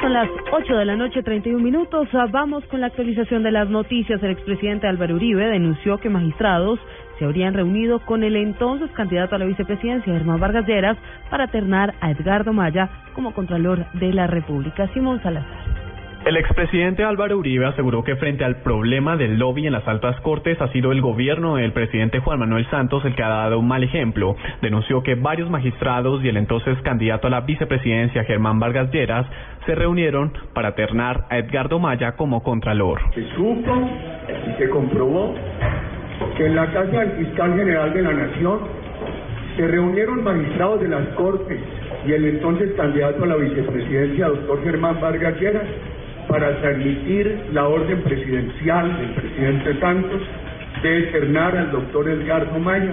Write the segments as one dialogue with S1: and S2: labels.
S1: Son las 8 de la noche, 31 minutos. Ah, vamos con la actualización de las noticias. El expresidente Álvaro Uribe denunció que magistrados se habrían reunido con el entonces candidato a la vicepresidencia, Germán Vargas Lleras, para ternar a Edgardo Maya como Contralor de la República. Simón Salazar.
S2: El expresidente Álvaro Uribe aseguró que frente al problema del lobby en las altas cortes ha sido el gobierno del presidente Juan Manuel Santos el que ha dado un mal ejemplo. Denunció que varios magistrados y el entonces candidato a la vicepresidencia Germán Vargas Lleras se reunieron para ternar a Edgardo Maya como contralor.
S3: Se supo y se comprobó que en la casa del fiscal general de la Nación se reunieron magistrados de las cortes y el entonces candidato a la vicepresidencia, doctor Germán Vargas Lleras, para transmitir la orden presidencial del presidente Santos de externar al doctor Edgardo Maya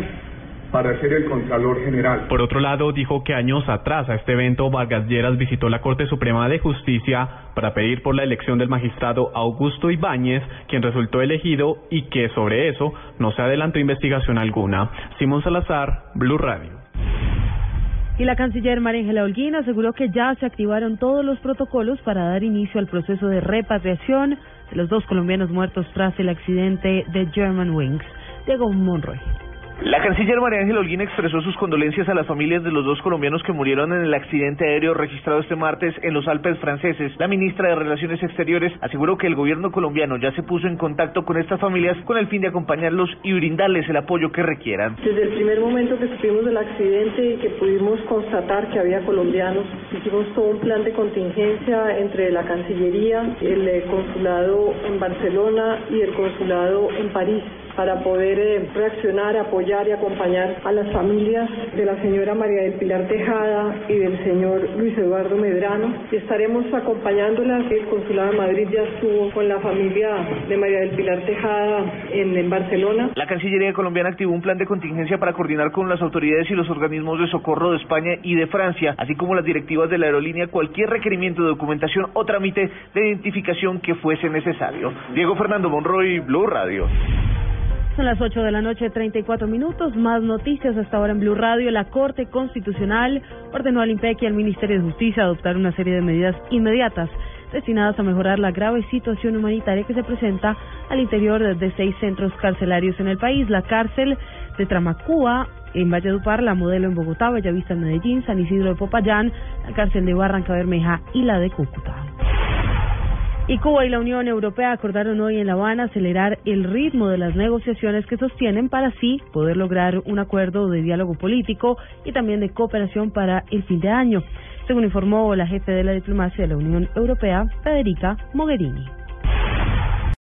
S3: para ser el Contralor General.
S2: Por otro lado, dijo que años atrás a este evento Vargas Lleras visitó la Corte Suprema de Justicia para pedir por la elección del magistrado Augusto Ibáñez, quien resultó elegido y que sobre eso no se adelantó investigación alguna. Simón Salazar, Blue Radio.
S1: Y la canciller María Ángela Holguín aseguró que ya se activaron todos los protocolos para dar inicio al proceso de repatriación de los dos colombianos muertos tras el accidente de German Wings. Diego Monroy.
S4: La canciller María Ángel Holguín expresó sus condolencias a las familias de los dos colombianos que murieron en el accidente aéreo registrado este martes en los Alpes franceses. La ministra de Relaciones Exteriores aseguró que el gobierno colombiano ya se puso en contacto con estas familias con el fin de acompañarlos y brindarles el apoyo que requieran.
S5: Desde el primer momento que supimos del accidente y que pudimos constatar que había colombianos, hicimos todo un plan de contingencia entre la Cancillería, el eh, consulado en Barcelona y el consulado en París para poder eh, reaccionar, apoyar y acompañar a las familias de la señora María del Pilar Tejada y del señor Luis Eduardo Medrano. Y estaremos acompañándolas. El Consulado de Madrid ya estuvo con la familia de María del Pilar Tejada en, en Barcelona.
S4: La Cancillería colombiana activó un plan de contingencia para coordinar con las autoridades y los organismos de socorro de España y de Francia, así como las directivas de la aerolínea, cualquier requerimiento de documentación o trámite de identificación que fuese necesario. Diego Fernando Monroy, Blue Radio.
S1: Son las 8 de la noche, 34 minutos. Más noticias hasta ahora en Blue Radio. La Corte Constitucional ordenó al IMPEC y al Ministerio de Justicia adoptar una serie de medidas inmediatas destinadas a mejorar la grave situación humanitaria que se presenta al interior de seis centros carcelarios en el país. La cárcel de Tramacúa en Valledupar, la modelo en Bogotá, Bellavista en Medellín, San Isidro de Popayán, la cárcel de Barranca Bermeja y la de Cúcuta. Y Cuba y la Unión Europea acordaron hoy en La Habana acelerar el ritmo de las negociaciones que sostienen para así poder lograr un acuerdo de diálogo político y también de cooperación para el fin de año, según informó la jefe de la diplomacia de la Unión Europea, Federica Mogherini.